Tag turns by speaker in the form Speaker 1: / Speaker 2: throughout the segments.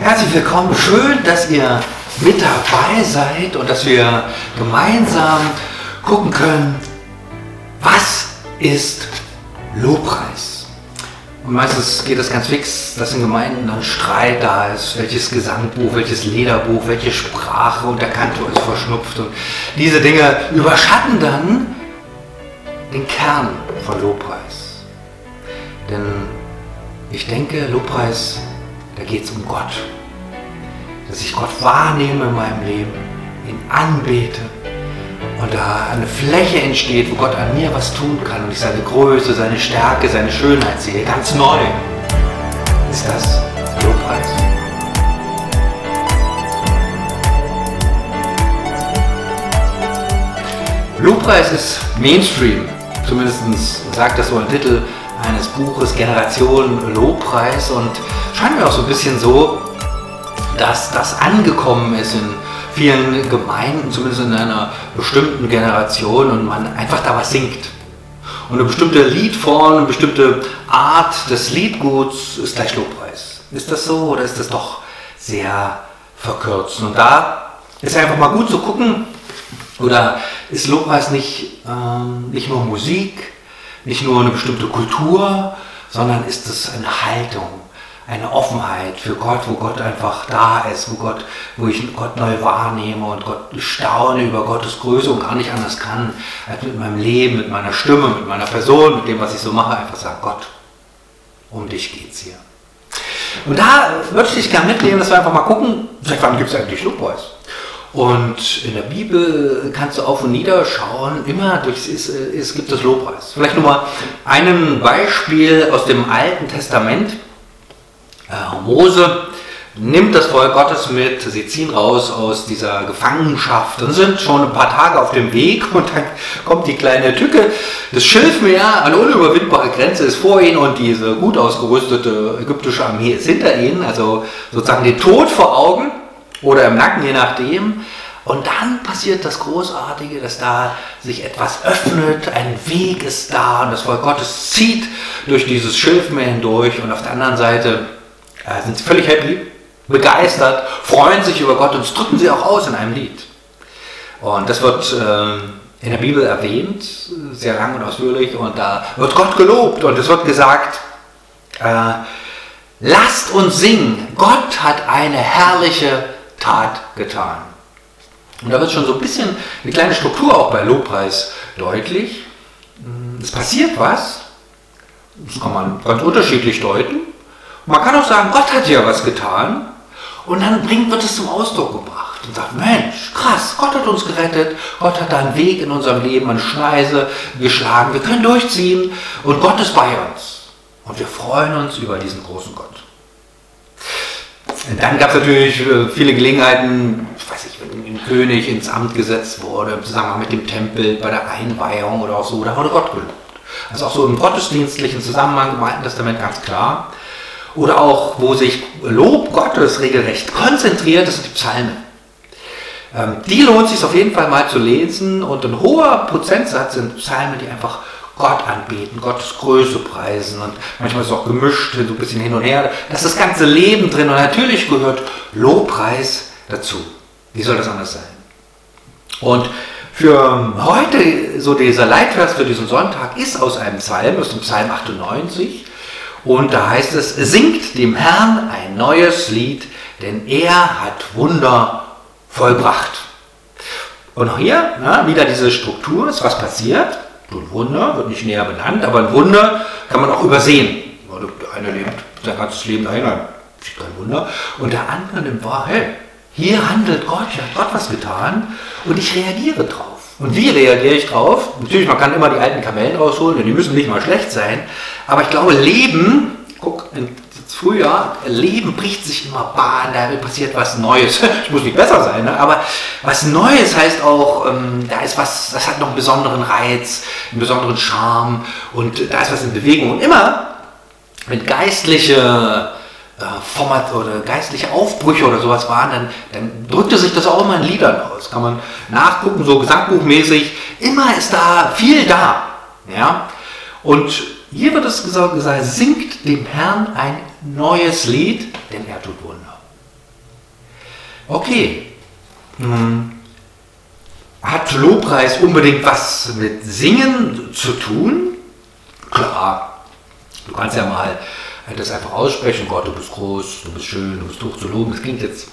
Speaker 1: Herzlich willkommen. Schön, dass ihr mit dabei seid und dass wir gemeinsam gucken können, was ist Lobpreis. Und meistens geht das ganz fix, dass in Gemeinden dann Streit da ist, welches Gesangbuch, welches Liederbuch, welche Sprache und der Kantor ist verschnupft. Und diese Dinge überschatten dann den Kern von Lobpreis. Denn ich denke, Lobpreis, da geht es um Gott. Dass ich Gott wahrnehme in meinem Leben, ihn anbete und da eine Fläche entsteht, wo Gott an mir was tun kann und ich seine Größe, seine Stärke, seine Schönheit sehe, ganz neu. Ist das Lobpreis? Lobpreis ist Mainstream. Zumindest sagt das so ein Titel eines Buches, Generation Lobpreis. Und scheint mir auch so ein bisschen so, dass das angekommen ist in vielen Gemeinden, zumindest in einer bestimmten Generation und man einfach da was singt. Und eine bestimmte Liedform, eine bestimmte Art des Liedguts ist gleich Lobpreis. Ist das so oder ist das doch sehr verkürzt? Und da ist einfach mal gut zu gucken, oder ist Lobpreis nicht, ähm, nicht nur Musik, nicht nur eine bestimmte Kultur, sondern ist es eine Haltung, eine Offenheit für Gott, wo Gott einfach da ist, wo, Gott, wo ich Gott neu wahrnehme und Gott staune über Gottes Größe und gar nicht anders kann, als mit meinem Leben, mit meiner Stimme, mit meiner Person, mit dem, was ich so mache, einfach sagen, Gott, um dich geht's hier. Und da würde ich dich gerne mitnehmen, dass wir einfach mal gucken, seit wann gibt es eigentlich Lobpreis? Und in der Bibel kannst du auf und nieder schauen, immer durch, es, es gibt das Lobpreis. Vielleicht nur mal ein Beispiel aus dem Alten Testament. Äh, Mose nimmt das Volk Gottes mit, sie ziehen raus aus dieser Gefangenschaft und sind schon ein paar Tage auf dem Weg und dann kommt die kleine Tücke. Das Schilfmeer, eine unüberwindbare Grenze ist vor ihnen und diese gut ausgerüstete ägyptische Armee ist hinter ihnen, also sozusagen den Tod vor Augen oder im Nacken, je nachdem. Und dann passiert das Großartige, dass da sich etwas öffnet, ein Weg ist da und das Volk Gottes zieht durch dieses Schilfmeer hindurch und auf der anderen Seite äh, sind sie völlig happy, begeistert, freuen sich über Gott und das drücken sie auch aus in einem Lied. Und das wird äh, in der Bibel erwähnt, sehr lang und ausführlich, und da wird Gott gelobt und es wird gesagt, äh, lasst uns singen, Gott hat eine herrliche Tat getan. Und da wird schon so ein bisschen eine kleine Struktur auch bei Lobpreis deutlich. Es passiert was, das kann man ganz unterschiedlich deuten. Man kann auch sagen, Gott hat ja was getan und dann bringt, wird es zum Ausdruck gebracht und sagt, Mensch, krass, Gott hat uns gerettet, Gott hat da einen Weg in unserem Leben, eine Schneise geschlagen, wir können durchziehen und Gott ist bei uns. Und wir freuen uns über diesen großen Gott. Dann gab es natürlich äh, viele Gelegenheiten, ich weiß nicht, wenn ein König ins Amt gesetzt wurde, im Zusammenhang mit dem Tempel, bei der Einweihung oder auch so, da wurde Gott gelobt. Also auch so im gottesdienstlichen Zusammenhang im Alten Testament ganz klar. Oder auch, wo sich Lob Gottes regelrecht konzentriert, das sind die Psalmen. Ähm, die lohnt sich auf jeden Fall mal zu lesen und ein hoher Prozentsatz sind Psalmen, die einfach Gott anbeten, Gottes Größe preisen und manchmal ist es auch gemischt, so ein bisschen hin und her. Da ist das ganze Leben drin und natürlich gehört Lobpreis dazu. Wie soll das anders sein? Und für heute, so dieser Leitvers für diesen Sonntag ist aus einem Psalm, aus dem Psalm 98. Und da heißt es, singt dem Herrn ein neues Lied, denn er hat Wunder vollbracht. Und auch hier na, wieder diese Struktur, ist was passiert ein Wunder, wird nicht näher benannt, aber ein Wunder kann man auch übersehen. Der eine lebt sein ganzes Leben dahin, sieht kein Wunder. Und der andere nimmt wahr, hey, hier handelt Gott, hier hat Gott was getan und ich reagiere drauf. Und wie reagiere ich drauf? Natürlich, man kann immer die alten Kamellen rausholen, denn die müssen nicht mal schlecht sein. Aber ich glaube, Leben, guck, Frühjahr, Leben bricht sich immer Bahn, da passiert was Neues. Ich muss nicht besser sein, ne? aber was Neues heißt auch, ähm, da ist was, das hat noch einen besonderen Reiz, einen besonderen Charme und da ist was in Bewegung. Und immer, wenn geistliche Format oder geistliche Aufbrüche oder sowas waren, dann, dann drückte sich das auch immer in Liedern aus. Kann man nachgucken, so gesangbuchmäßig. Immer ist da viel da. Ja? Und hier wird es gesagt, singt dem Herrn ein neues Lied, denn er tut Wunder. Okay. Hat Lobpreis unbedingt was mit Singen zu tun? Klar. Du kannst ja mal das einfach aussprechen, Gott, du bist groß, du bist schön, du bist hoch zu loben. Das klingt jetzt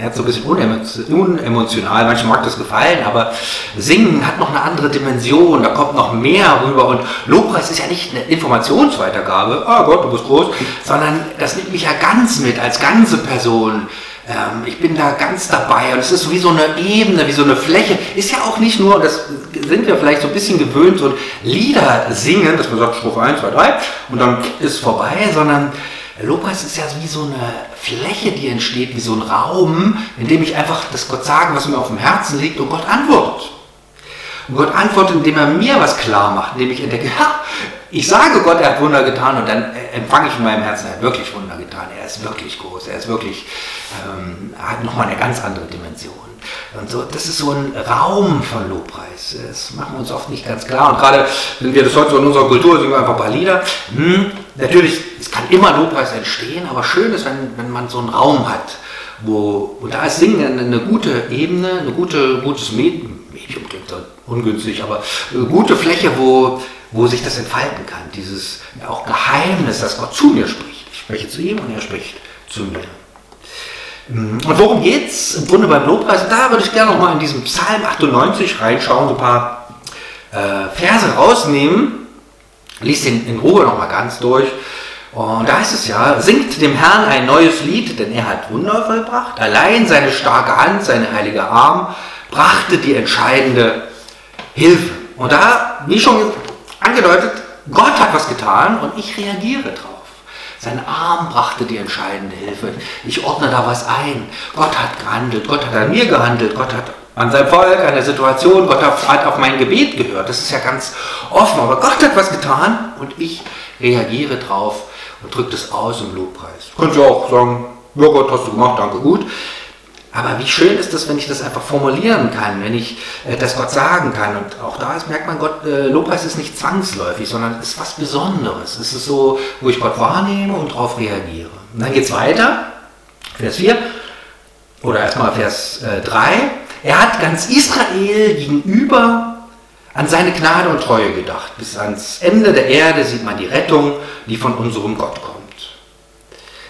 Speaker 1: ja, so ein bisschen unemotional, manchmal mag das gefallen, aber Singen hat noch eine andere Dimension, da kommt noch mehr rüber und Lobpreis ist ja nicht eine Informationsweitergabe, ah Gott, du bist groß, sondern das nimmt mich ja ganz mit, als ganze Person. Ähm, ich bin da ganz dabei und es ist wie so eine Ebene, wie so eine Fläche. Ist ja auch nicht nur, das sind wir vielleicht so ein bisschen gewöhnt, so Lieder singen, dass man sagt Strophe 1, 2, 3 und dann ist vorbei, sondern Lobpreis ist ja wie so eine Fläche, die entsteht, wie so ein Raum, in dem ich einfach das Gott sagen, was mir auf dem Herzen liegt und Gott antwortet. Und Gott antwortet, indem er mir was klar macht, indem ich entdecke, ha, ich sage Gott, er hat Wunder getan und dann empfange ich in meinem Herzen, er hat wirklich Wunder getan, er ist wirklich groß, er ist wirklich, ähm, hat nochmal eine ganz andere Dimension. Und so, das ist so ein Raum von Lobpreis. Das machen wir uns oft nicht ganz klar. Und gerade wenn wir das heute so in unserer Kultur singen, wir einfach ein paar Lieder. Hm, natürlich, es kann immer Lobpreis entstehen, aber schön ist, wenn, wenn man so einen Raum hat, wo, wo da ist Singen eine, eine gute Ebene, ein gute, gutes Medium, Medium klingt ungünstig, aber eine gute Fläche, wo, wo sich das entfalten kann. Dieses auch Geheimnis, dass Gott zu mir spricht. Ich spreche zu ihm und er spricht zu mir. Und worum geht es im Grunde beim Lobpreis? Da würde ich gerne noch mal in diesem Psalm 98 reinschauen, so ein paar äh, Verse rausnehmen. Lies den in Ruhe noch mal ganz durch. Und da heißt es ja, singt dem Herrn ein neues Lied, denn er hat Wunder vollbracht. Allein seine starke Hand, sein heiliger Arm brachte die entscheidende Hilfe. Und da, wie schon angedeutet, Gott hat was getan und ich reagiere drauf. Sein Arm brachte die entscheidende Hilfe. Ich ordne da was ein. Gott hat gehandelt. Gott hat an mir gehandelt. Gott hat an seinem Volk, an der Situation. Gott hat auf mein Gebet gehört. Das ist ja ganz offen. Aber Gott hat was getan und ich reagiere drauf und drücke das aus im Lobpreis. Könnt ihr auch sagen, ja Gott, hast du gemacht, danke, gut. Aber wie schön ist es, wenn ich das einfach formulieren kann, wenn ich äh, das Gott sagen kann. Und auch da ist, merkt man, Gott, äh, Lobpreis ist nicht zwangsläufig, sondern es ist was Besonderes. Es ist so, wo ich Gott wahrnehme und darauf reagiere. Und dann geht es weiter, Vers 4, oder erstmal Vers äh, 3. Er hat ganz Israel gegenüber an seine Gnade und Treue gedacht. Bis ans Ende der Erde sieht man die Rettung, die von unserem Gott kommt.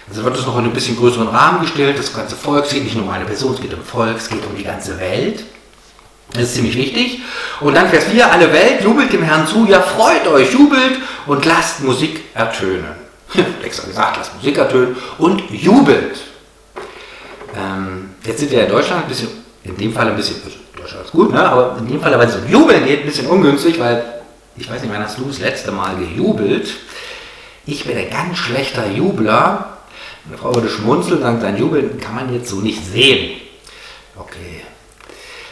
Speaker 1: Also wird es noch in einem bisschen größeren Rahmen gestellt. Das ganze Volk, es geht nicht nur um eine Person, es geht um Volk, es geht um die ganze Welt. Das ist ziemlich wichtig. Und dann Vers 4, alle Welt jubelt dem Herrn zu, ja freut euch, jubelt und lasst Musik ertönen. Extra gesagt, lasst Musik ertönen und jubelt. Ähm, jetzt sind wir in Deutschland ein bisschen, in dem Fall ein bisschen, also Deutschland ist gut, ne? aber in dem Fall, weil es um Jubeln geht, ein bisschen ungünstig, weil ich weiß nicht, wann hast du das letzte Mal gejubelt? Ich bin ein ganz schlechter Jubler eine Frau würde schmunzeln sagen, sein Jubeln kann man jetzt so nicht sehen. Okay.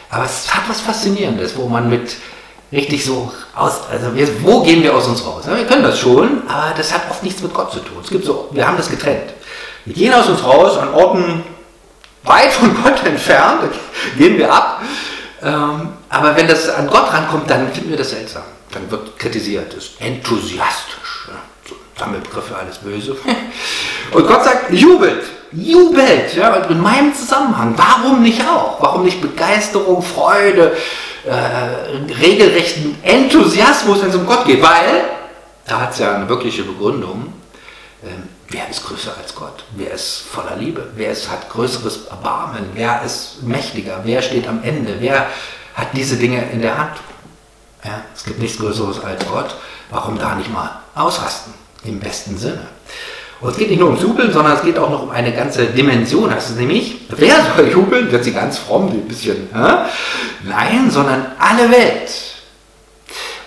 Speaker 1: Aber es hat was Faszinierendes, wo man mit richtig so aus, also wir, wo gehen wir aus uns raus? Wir können das schon, aber das hat oft nichts mit Gott zu tun. Es gibt so, wir haben das getrennt. Wir gehen aus uns raus an Orten weit von Gott entfernt, gehen wir ab. Ähm, aber wenn das an Gott rankommt, dann finden wir das seltsam. Dann wird kritisiert, ist enthusiastisch. Ja, so Sammelbegriff für alles Böse. Und Gott sagt, jubelt, jubelt, ja, in meinem Zusammenhang. Warum nicht auch? Warum nicht Begeisterung, Freude, äh, regelrechten Enthusiasmus, wenn es um Gott geht? Weil, da hat es ja eine wirkliche Begründung, äh, wer ist größer als Gott? Wer ist voller Liebe? Wer ist, hat größeres Erbarmen? Wer ist mächtiger? Wer steht am Ende? Wer hat diese Dinge in der Hand? Ja, es gibt nichts Größeres als Gott. Warum da nicht mal ausrasten? Im besten Sinne. Und es geht nicht nur ums Jubeln, sondern es geht auch noch um eine ganze Dimension. Das ist nämlich, wer soll jubeln? Wird sie ganz fromm, ein bisschen. Hä? Nein, sondern alle Welt.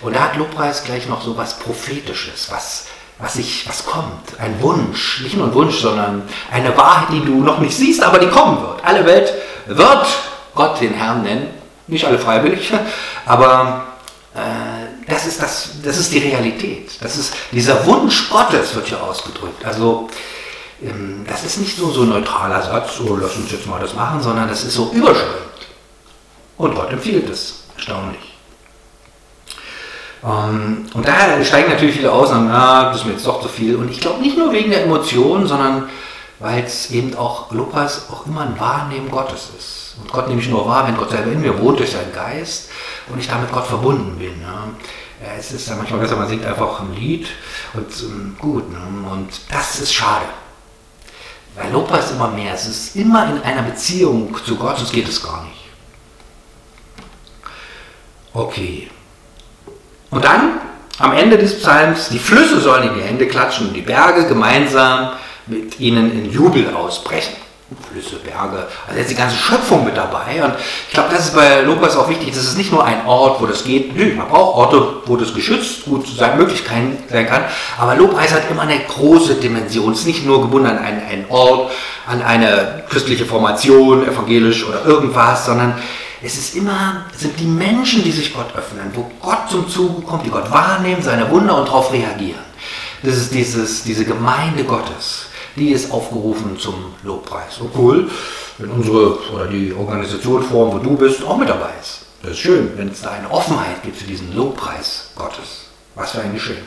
Speaker 1: Und da hat Lobpreis gleich noch so was Prophetisches, was, was, ich, was kommt. Ein Wunsch. Nicht nur ein Wunsch, sondern eine Wahrheit, die du noch nicht siehst, aber die kommen wird. Alle Welt wird Gott den Herrn nennen. Nicht alle freiwillig, aber äh, das, ist das, das ist die Realität. Das ist, dieser Wunsch Gottes wird hier ausgedrückt. Also ähm, das ist nicht nur so ein neutraler Satz, so lass uns jetzt mal das machen, sondern das ist so überschreibend. Und Gott empfiehlt es. Erstaunlich. Ähm, und daher steigen natürlich viele aus und sagen, ah, das ist mir jetzt doch zu viel. Und ich glaube nicht nur wegen der Emotionen, sondern weil es eben auch Lobpreis auch immer ein Wahrnehmen Gottes ist. Und Gott nehme ich nur wahr, wenn Gott selber in mir wohnt durch seinen Geist und ich damit Gott verbunden bin. Ne? Es ist ja manchmal besser, man singt einfach ein Lied und ähm, gut. Ne? Und das ist schade. Weil Lobpreis immer mehr. Es ist immer in einer Beziehung zu Gott, sonst geht es gar nicht. Okay. Und dann am Ende des Psalms, die Flüsse sollen in die Hände klatschen und die Berge gemeinsam mit ihnen in Jubel ausbrechen. Flüsse, Berge, also jetzt die ganze Schöpfung mit dabei. Und ich glaube, das ist bei Lobpreis auch wichtig. Das ist nicht nur ein Ort, wo das geht. Nö, man braucht Orte, wo das geschützt gut sein möglich sein kann. Aber Lobpreis hat immer eine große Dimension. Es ist nicht nur gebunden an einen, einen Ort, an eine christliche Formation, evangelisch oder irgendwas, sondern es ist immer, es sind die Menschen, die sich Gott öffnen, wo Gott zum Zuge kommt, die Gott wahrnehmen, seine Wunder und darauf reagieren. Das ist dieses, diese Gemeinde Gottes, die ist aufgerufen zum Lobpreis. So cool, wenn unsere oder die Organisationsform, wo du bist, auch mit dabei ist. Das ist schön, wenn es da eine Offenheit gibt für diesen Lobpreis Gottes. Was für ein Geschenk.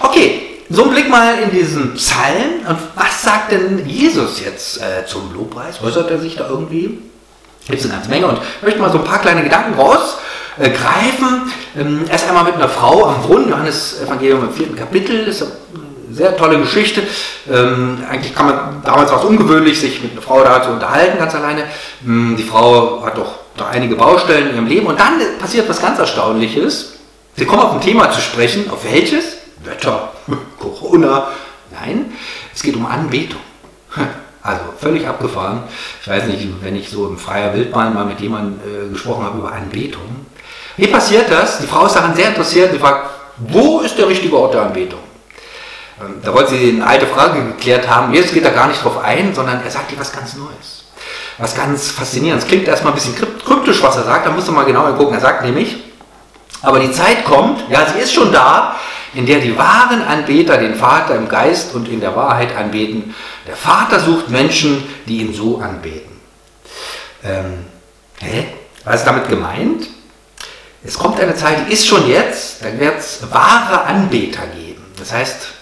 Speaker 1: Okay, so ein Blick mal in diesen Psalm. Und was sagt denn Jesus jetzt äh, zum Lobpreis? Äußert er sich da irgendwie? Gibt es eine ganze Menge und ich möchte mal so ein paar kleine Gedanken rausgreifen. Ähm, erst einmal mit einer Frau am Brunnen, Johannes Evangelium im vierten Kapitel, ist sehr tolle Geschichte. Ähm, eigentlich kann man, damals war ungewöhnlich, sich mit einer Frau da zu unterhalten, ganz alleine. Ähm, die Frau hat doch da einige Baustellen in ihrem Leben und dann passiert was ganz Erstaunliches. Sie kommen auf ein Thema zu sprechen, auf welches? Wetter, Corona. Nein, es geht um Anbetung. Also völlig abgefahren. Ich weiß nicht, wenn ich so im freier Wildbahn mal mit jemandem äh, gesprochen habe über Anbetung. Wie passiert das? Die Frau ist daran sehr interessiert. Sie fragt, wo ist der richtige Ort der Anbetung? Ähm, da wollte sie eine alte Frage geklärt haben. Jetzt geht er gar nicht drauf ein, sondern er sagt ihr was ganz Neues. Was ganz Faszinierendes. Klingt erstmal ein bisschen kryptisch, was er sagt. Da musst du mal genauer gucken. Er sagt nämlich, aber die Zeit kommt, ja, sie ist schon da, in der die wahren Anbeter den Vater im Geist und in der Wahrheit anbeten. Der Vater sucht Menschen, die ihn so anbeten. Ähm, hä? Was ist damit gemeint? Es kommt eine Zeit, die ist schon jetzt, dann wird es wahre Anbeter geben. Das heißt,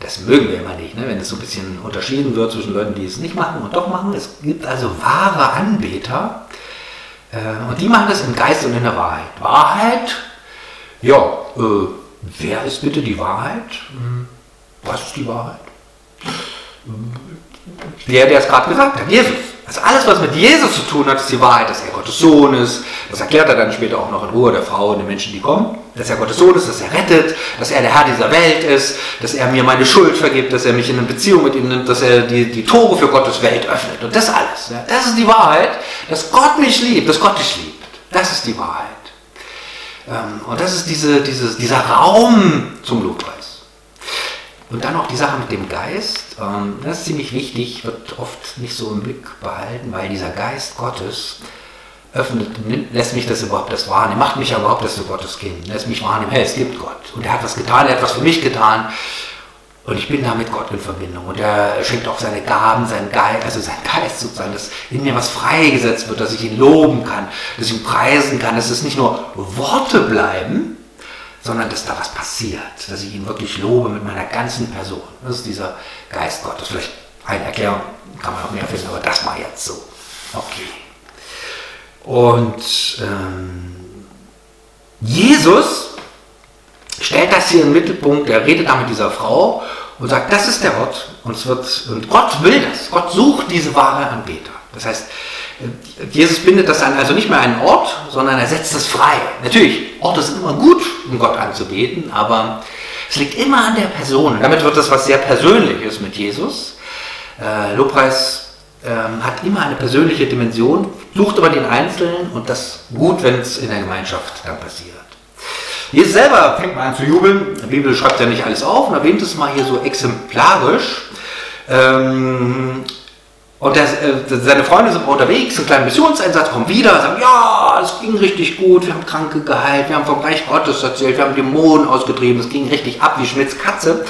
Speaker 1: das mögen wir immer nicht, ne? wenn es so ein bisschen unterschieden wird zwischen Leuten, die es nicht machen und doch machen. Es gibt also wahre Anbeter äh, und die machen das im Geist und in der Wahrheit. Wahrheit, ja, äh, Wer ist bitte die Wahrheit? Was ist die Wahrheit? Der, der es gerade gesagt hat, Jesus. Also alles, was mit Jesus zu tun hat, ist die Wahrheit, dass er Gottes Sohn ist. Das erklärt er dann später auch noch in Ruhe der Frau und den Menschen, die kommen. Dass er Gottes Sohn ist, dass er rettet, dass er der Herr dieser Welt ist, dass er mir meine Schuld vergibt, dass er mich in eine Beziehung mit ihm nimmt, dass er die, die Tore für Gottes Welt öffnet. Und das alles. Ja, das ist die Wahrheit, dass Gott mich liebt, dass Gott dich liebt. Das ist die Wahrheit. Ähm, und das ist diese, dieses, dieser Raum zum Lobpreis. Und dann auch die Sache mit dem Geist, ähm, das ist ziemlich wichtig, wird oft nicht so im Blick behalten, weil dieser Geist Gottes öffnet, lässt mich das überhaupt das wahrnehmen, macht mich ja überhaupt das zu Gottes Kind, lässt mich wahrnehmen, hey, es gibt Gott. Und er hat was getan, er hat was für mich getan. Und ich bin da mit Gott in Verbindung. Und er schenkt auch seine Gaben, seinen Geist, also sein Geist sozusagen, dass in mir was freigesetzt wird, dass ich ihn loben kann, dass ich ihn preisen kann, dass es nicht nur Worte bleiben, sondern dass da was passiert, dass ich ihn wirklich lobe mit meiner ganzen Person. Das ist dieser Geist Gottes. Vielleicht eine Erklärung, kann man auch mehr finden, aber das mal jetzt so. Okay. Und ähm, Jesus stellt das hier im Mittelpunkt, er redet da mit dieser Frau und sagt, das ist der Ort und, es wird, und Gott will das. Gott sucht diese wahre Anbeter. Das heißt, Jesus bindet das an also nicht mehr einen Ort, sondern er setzt es frei. Natürlich, Orte sind immer gut, um Gott anzubeten, aber es liegt immer an der Person. Damit wird das was sehr Persönliches mit Jesus. Äh, Lobpreis ähm, hat immer eine persönliche Dimension, sucht aber den Einzelnen und das gut, wenn es in der Gemeinschaft dann passiert. Jesus selber fängt mal an zu jubeln. Die Bibel schreibt ja nicht alles auf und erwähnt es mal hier so exemplarisch. Ähm, und das, äh, seine Freunde sind unterwegs, einen kleinen Missionseinsatz, kommen wieder, sagen, ja, es ging richtig gut, wir haben Kranke geheilt, wir haben vom Reich Gottes erzählt, wir haben Dämonen ausgetrieben, es ging richtig ab wie Schmitz Katze.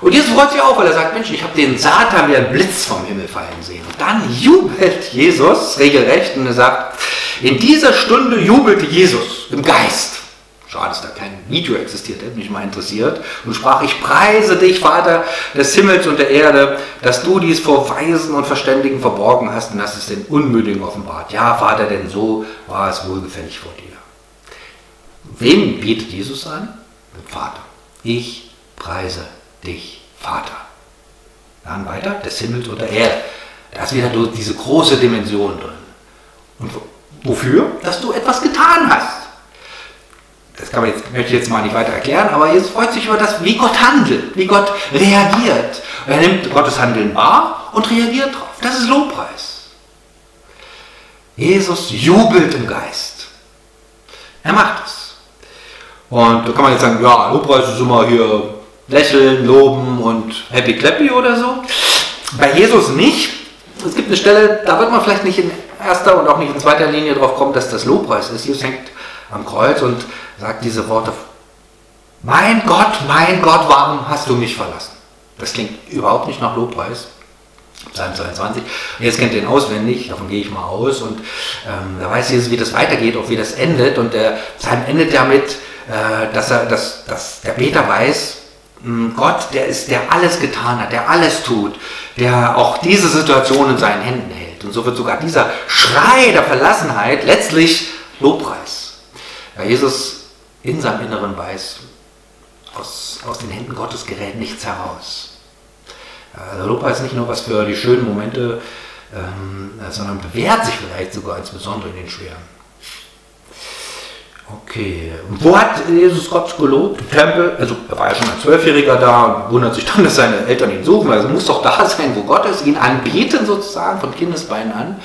Speaker 1: Und Jesus freut sich auch, weil er sagt, Mensch, ich habe den Satan wie ein Blitz vom Himmel fallen sehen. Und dann jubelt Jesus regelrecht und er sagt, in dieser Stunde jubelte Jesus im Geist Schade, dass da kein Video existiert, hätte mich mal interessiert. Und sprach, ich preise dich, Vater des Himmels und der Erde, dass du dies vor Weisen und Verständigen verborgen hast und hast es den Unmündigen offenbart. Ja, Vater, denn so war es wohlgefällig vor dir. Wem bietet Jesus an? Dem Vater. Ich preise dich, Vater. Dann weiter, des Himmels und der Erde. Da ist wieder diese große Dimension drin. Und wofür? Dass du etwas getan hast kann man jetzt, möchte ich jetzt mal nicht weiter erklären, aber Jesus freut sich über das, wie Gott handelt, wie Gott reagiert. Er nimmt Gottes Handeln wahr und reagiert darauf. Das ist Lobpreis. Jesus jubelt im Geist. Er macht es. Und da kann man jetzt sagen, ja, Lobpreis ist immer hier lächeln, loben und happy clappy oder so. Bei Jesus nicht. Es gibt eine Stelle, da wird man vielleicht nicht in erster und auch nicht in zweiter Linie drauf kommen, dass das Lobpreis ist. Jesus hängt am Kreuz und sagt diese Worte, mein Gott, mein Gott, warum hast du mich verlassen? Das klingt überhaupt nicht nach Lobpreis. Psalm 22. Jetzt kennt ihr ihn auswendig, davon gehe ich mal aus. Und ähm, da weiß Jesus, wie das weitergeht, auch wie das endet. Und der Psalm endet damit, äh, dass, er, dass, dass der Beter weiß, hm, Gott, der ist, der alles getan hat, der alles tut, der auch diese Situation in seinen Händen hält. Und so wird sogar dieser Schrei der Verlassenheit letztlich Lobpreis. Ja, Jesus in seinem Inneren weiß, aus, aus den Händen Gottes gerät nichts heraus. Also Lob ist nicht nur was für die schönen Momente, ähm, sondern bewährt sich vielleicht sogar insbesondere in den schweren. Okay, wo hat Jesus Gott gelobt? Im Tempel, also er war ja schon als Zwölfjähriger da und wundert sich dann, dass seine Eltern ihn suchen, also muss doch da sein, wo Gott ist, ihn anbeten sozusagen, von Kindesbeinen an.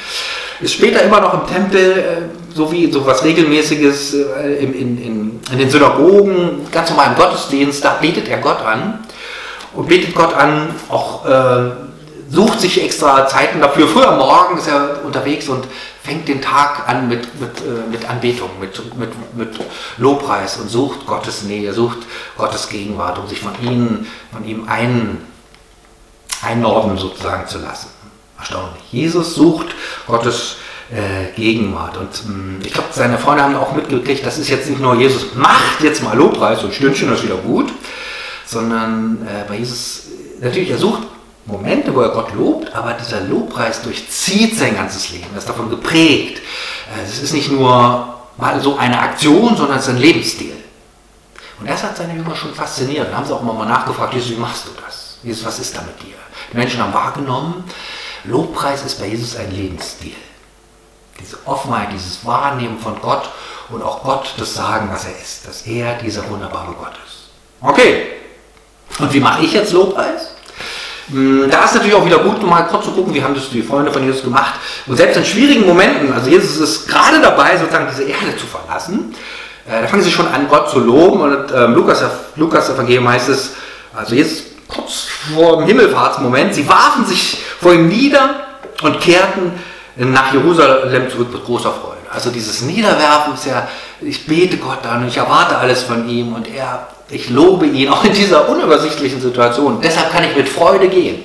Speaker 1: Ist später immer noch im Tempel, äh, so wie so was Regelmäßiges äh, in, in, in den Synagogen, ganz normal im Gottesdienst, da betet er Gott an und betet Gott an, auch äh, sucht sich extra Zeiten dafür. Früher morgen ist er unterwegs und fängt den Tag an mit, mit, äh, mit Anbetung, mit, mit, mit Lobpreis und sucht Gottes Nähe, sucht Gottes Gegenwart, um sich von ihnen, von ihm ein, einnorden sozusagen zu lassen. Erstaunlich. Jesus sucht Gottes äh, Gegenwart. Und mh, mm, ich glaube, seine Freunde haben auch mitgekriegt, das ist jetzt nicht nur Jesus macht jetzt mal Lobpreis und Stündchen ist wieder gut, sondern äh, bei Jesus, natürlich, er sucht Momente, wo er Gott lobt, aber dieser Lobpreis durchzieht sein ganzes Leben, er ist davon geprägt. Äh, es ist nicht nur mal so eine Aktion, sondern es ist ein Lebensstil. Und das hat seine Jünger schon fasziniert. Da haben sie auch immer mal nachgefragt, Jesus, wie machst du das? Jesus, was ist da mit dir? Die Menschen haben wahrgenommen, Lobpreis ist bei Jesus ein Lebensstil. Diese Offenheit, dieses Wahrnehmen von Gott und auch Gott das Sagen, was er ist, dass er dieser wunderbare Gott ist. Okay, und wie mache ich jetzt Lobpreis? Hm, da ist natürlich auch wieder gut, mal kurz zu gucken, wie haben das die Freunde von Jesus gemacht. Und selbst in schwierigen Momenten, also Jesus ist gerade dabei, sozusagen diese Erde zu verlassen, äh, da fangen sie schon an, Gott zu loben. Und äh, Lukas, Lukas Evangelium heißt es, also Jesus kurz vor dem Himmelfahrtsmoment, sie warfen sich vor ihm nieder und kehrten nach Jerusalem zurück mit großer Freude. Also dieses Niederwerfen ist ja, ich bete Gott an und ich erwarte alles von ihm und er, ich lobe ihn auch in dieser unübersichtlichen Situation. Deshalb kann ich mit Freude gehen.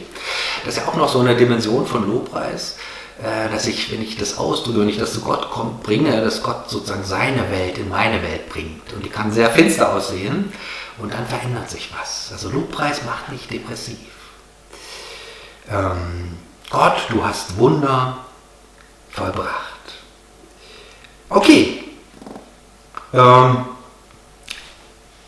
Speaker 1: Das ist ja auch noch so eine Dimension von Lobpreis, äh, dass ich, wenn ich das ausdrücke, wenn ich das zu Gott kommt, bringe, dass Gott sozusagen seine Welt in meine Welt bringt. Und die kann sehr finster aussehen und dann verändert sich was. Also Lobpreis macht nicht depressiv. Ähm, Gott, du hast Wunder vollbracht. Okay. Ähm,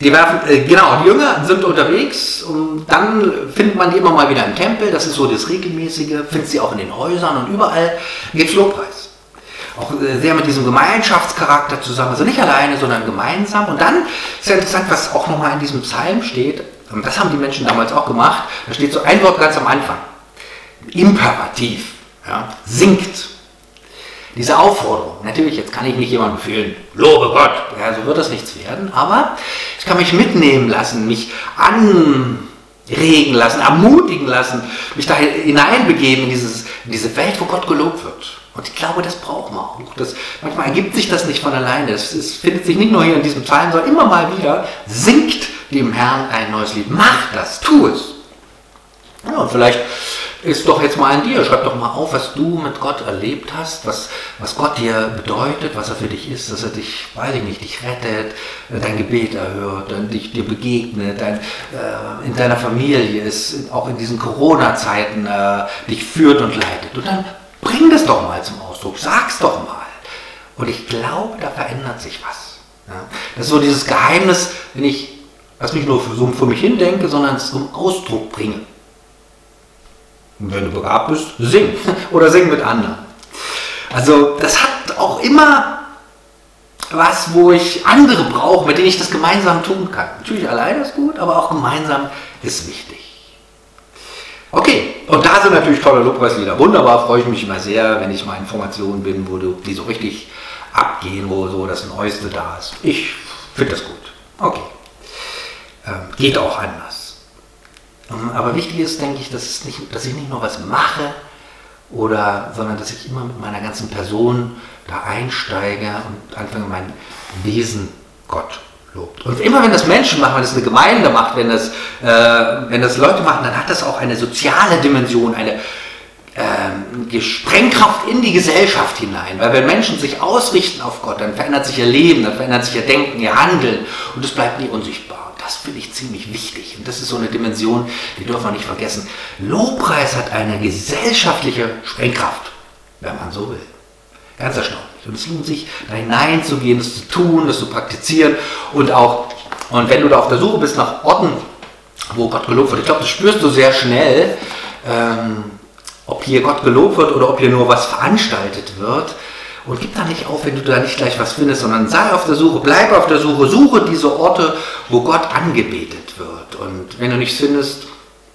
Speaker 1: die werfen, äh, genau, die Jünger sind unterwegs und dann findet man die immer mal wieder im Tempel, das ist so das Regelmäßige, findet sie auch in den Häusern und überall gibt es Lobpreis. Auch äh, sehr mit diesem Gemeinschaftscharakter zusammen, also nicht alleine, sondern gemeinsam. Und dann ist ja interessant, was auch nochmal in diesem Psalm steht, und das haben die Menschen damals auch gemacht, da steht so ein Wort ganz am Anfang, Imperativ, ja, singt. Diese Aufforderung, natürlich, jetzt kann ich nicht jemandem befehlen, lobe Gott, ja, so wird das nichts werden, aber ich kann mich mitnehmen lassen, mich anregen lassen, ermutigen lassen, mich da hineinbegeben in, dieses, in diese Welt, wo Gott gelobt wird. Und ich glaube, das braucht man auch. Das, manchmal ergibt sich das nicht von alleine. Es, es, findet sich nicht nur hier in diesem Psalm, sondern immer mal wieder, singt dem Herrn ein neues Lied. Mach das, tu es. Ja, vielleicht ist doch jetzt mal an dir. Schreib doch mal auf, was du mit Gott erlebt hast, was, was Gott dir bedeutet, was er für dich ist, dass er dich, weiß ich nicht, dich rettet, äh, dein Gebet erhört, dich dir begegnet, dein, äh, in deiner Familie ist, auch in diesen Corona-Zeiten äh, dich führt und leitet. Und dann bring das doch mal zum Ausdruck, sag's doch mal. Und ich glaube, da verändert sich was. Ja? Das ist so dieses Geheimnis, wenn ich das nicht nur für, so für mich hindenke, sondern es zum Ausdruck bringe. Und wenn du begabt bist, sing. Oder sing mit anderen. Also das hat auch immer was, wo ich andere brauche, mit denen ich das gemeinsam tun kann. Natürlich alleine ist gut, aber auch gemeinsam ist wichtig. Okay, und da sind natürlich tolle Lobpreislieder. Wunderbar, freue ich mich immer sehr, wenn ich mal Informationen bin, wo du, die so richtig abgehen, wo so das Neueste da ist. Ich finde das gut. Okay. Ähm, geht auch anders. Ähm, aber wichtig ist, denke ich, dass, nicht, dass ich nicht nur was mache, oder, sondern dass ich immer mit meiner ganzen Person da einsteige und anfange, mein Wesen Gott lobt. Und immer wenn das Menschen machen, wenn das eine Gemeinde macht, wenn das, äh, wenn das Leute machen, dann hat das auch eine soziale Dimension, eine äh, Sprengkraft in die Gesellschaft hinein. Weil wenn Menschen sich ausrichten auf Gott, dann verändert sich ihr Leben, dann verändert sich ihr Denken, ihr Handeln und es bleibt nie unsichtbar. Das finde ich ziemlich wichtig. Und das ist so eine Dimension, die dürfen wir nicht vergessen. Lobpreis hat eine gesellschaftliche Sprengkraft, wenn man so will. Ganz erstaunlich. Und es lohnt sich, da hineinzugehen, das zu tun, das zu praktizieren und auch, und wenn du da auf der Suche bist nach Orten, wo Gott gelobt wird, ich glaube, das spürst du sehr schnell, ähm, ob hier Gott gelobt wird oder ob hier nur was veranstaltet wird. Und gib da nicht auf, wenn du da nicht gleich was findest, sondern sei auf der Suche, bleib auf der Suche, suche diese Orte, wo Gott angebetet wird. Und wenn du nichts findest,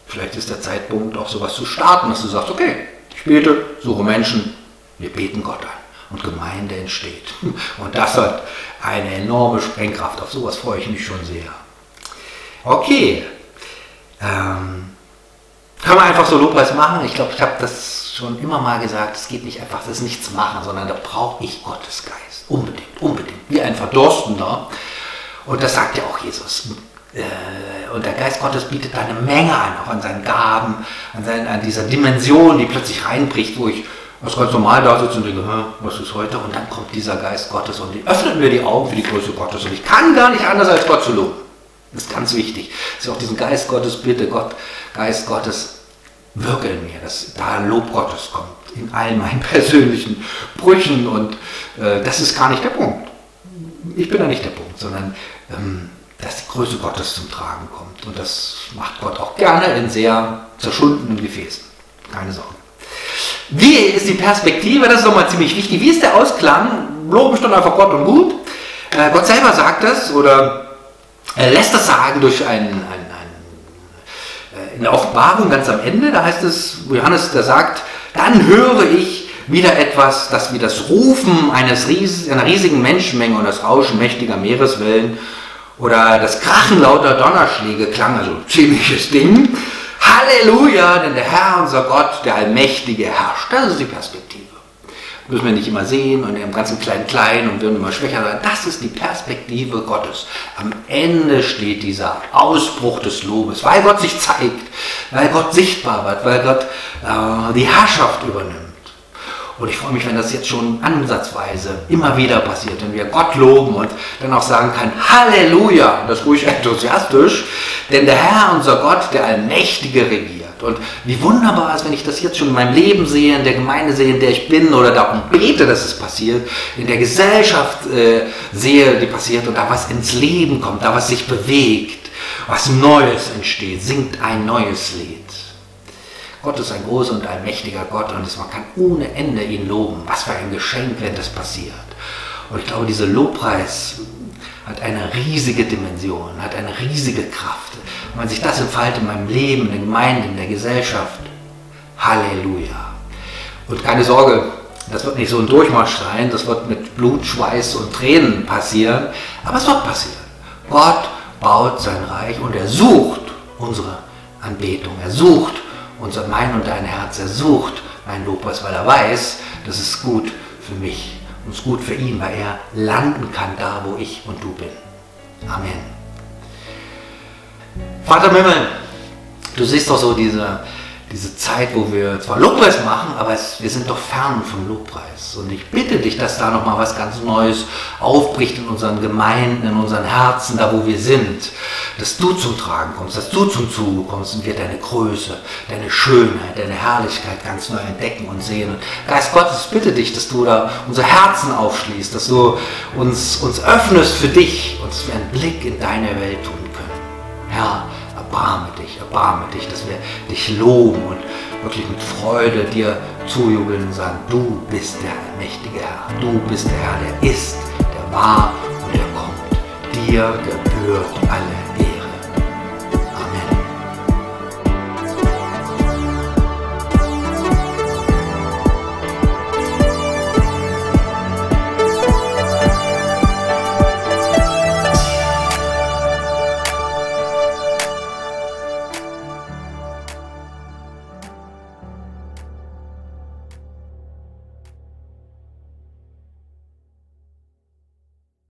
Speaker 1: vielleicht ist der Zeitpunkt auch sowas zu starten, dass du sagst, okay, ich bete, suche Menschen, wir beten Gott an und Gemeinde entsteht. Und das hat eine enorme Sprengkraft. Auf sowas freue ich mich schon sehr. Okay. Ähm, kann man einfach so Lobpreis machen? Ich glaube, ich habe das schon immer mal gesagt. Es geht nicht einfach, das ist nichts machen, sondern da brauche ich Gottes Geist. Unbedingt, unbedingt. Wie ein Verdorstender. Und das sagt ja auch Jesus. Äh, und der Geist Gottes bietet da eine Menge an, auch an seinen Gaben, an, seinen, an dieser Dimension, die plötzlich reinbricht, wo ich was ganz normal da sitze und denke, was ist heute? Und dann kommt dieser Geist Gottes und die öffnet mir die Augen für die Größe Gottes. Und ich kann gar nicht anders als Gott zu loben. Das ist ganz wichtig. Dass ich auch diesen Geist Gottes bitte, Gott, Geist Gottes, wirke in mir, dass da Lob Gottes kommt. In all meinen persönlichen Brüchen. Und äh, das ist gar nicht der Punkt. Ich bin da nicht der Punkt, sondern ähm, dass die Größe Gottes zum Tragen kommt. Und das macht Gott auch gerne in sehr zerschundenen Gefäßen. Keine Sorge. Wie ist die Perspektive? Das ist nochmal ziemlich wichtig. Wie ist der Ausklang? Loben stand einfach Gott und gut. Äh, Gott selber sagt das oder er lässt das sagen durch ein, ein, in der Offenbarung ganz am Ende. Da heißt es, Johannes, der sagt, dann höre ich wieder etwas, das wie das Rufen eines ries einer riesigen Menschenmenge und das Rauschen mächtiger Meereswellen oder das Krachen lauter Donnerschläge klang, also ziemliches Ding. Halleluja, denn der Herr, unser Gott, der Allmächtige, herrscht. Das ist die Perspektive. Müssen wir nicht immer sehen und im ganzen kleinen Klein und werden immer schwächer sein. Das ist die Perspektive Gottes. Am Ende steht dieser Ausbruch des Lobes, weil Gott sich zeigt, weil Gott sichtbar wird, weil Gott äh, die Herrschaft übernimmt. Und ich freue mich, wenn das jetzt schon ansatzweise immer wieder passiert, wenn wir Gott loben und dann auch sagen kann, Halleluja, das ruhig enthusiastisch, denn der Herr, unser Gott, der Allmächtige regiert. Und wie wunderbar ist, wenn ich das jetzt schon in meinem Leben sehe, in der Gemeinde sehe, in der ich bin oder darum bete, dass es passiert, in der Gesellschaft äh, sehe, die passiert und da was ins Leben kommt, da was sich bewegt, was Neues entsteht, singt ein neues Lied. Gott ist ein großer und allmächtiger Gott und man kann ohne Ende ihn loben. Was für ein Geschenk, wenn das passiert. Und ich glaube, dieser Lobpreis hat eine riesige Dimension, hat eine riesige Kraft. Wenn man sich das entfaltet in meinem Leben, in der Gemeinde, in der Gesellschaft, Halleluja. Und keine Sorge, das wird nicht so ein Durchmarsch sein, das wird mit Blut, Schweiß und Tränen passieren, aber es wird passieren. Gott baut sein Reich und er sucht unsere Anbetung, er sucht unser mein und dein Herz. Er sucht mein Lobpreis, weil er weiß, das ist gut für mich und es ist gut für ihn, weil er landen kann da, wo ich und du bin. Amen. Vater im du siehst doch so diese, diese Zeit, wo wir zwar Lobpreis machen, aber es, wir sind doch fern vom Lobpreis. Und ich bitte dich, dass da nochmal was ganz Neues aufbricht in unseren Gemeinden, in unseren Herzen, da wo wir sind. Dass du zum Tragen kommst, dass du zum Zuge kommst und wir deine Größe, deine Schönheit, deine Herrlichkeit ganz neu entdecken und sehen. Und Geist Gottes, bitte dich, dass du da unsere Herzen aufschließt, dass du uns, uns öffnest für dich und wir einen Blick in deine Welt tun können. Herr, erbarme dich, erbarme dich, dass wir dich loben und wirklich mit Freude dir zujubeln und sagen, du bist der mächtige Herr, du bist der Herr, der ist, der war und der kommt. Dir gebührt alle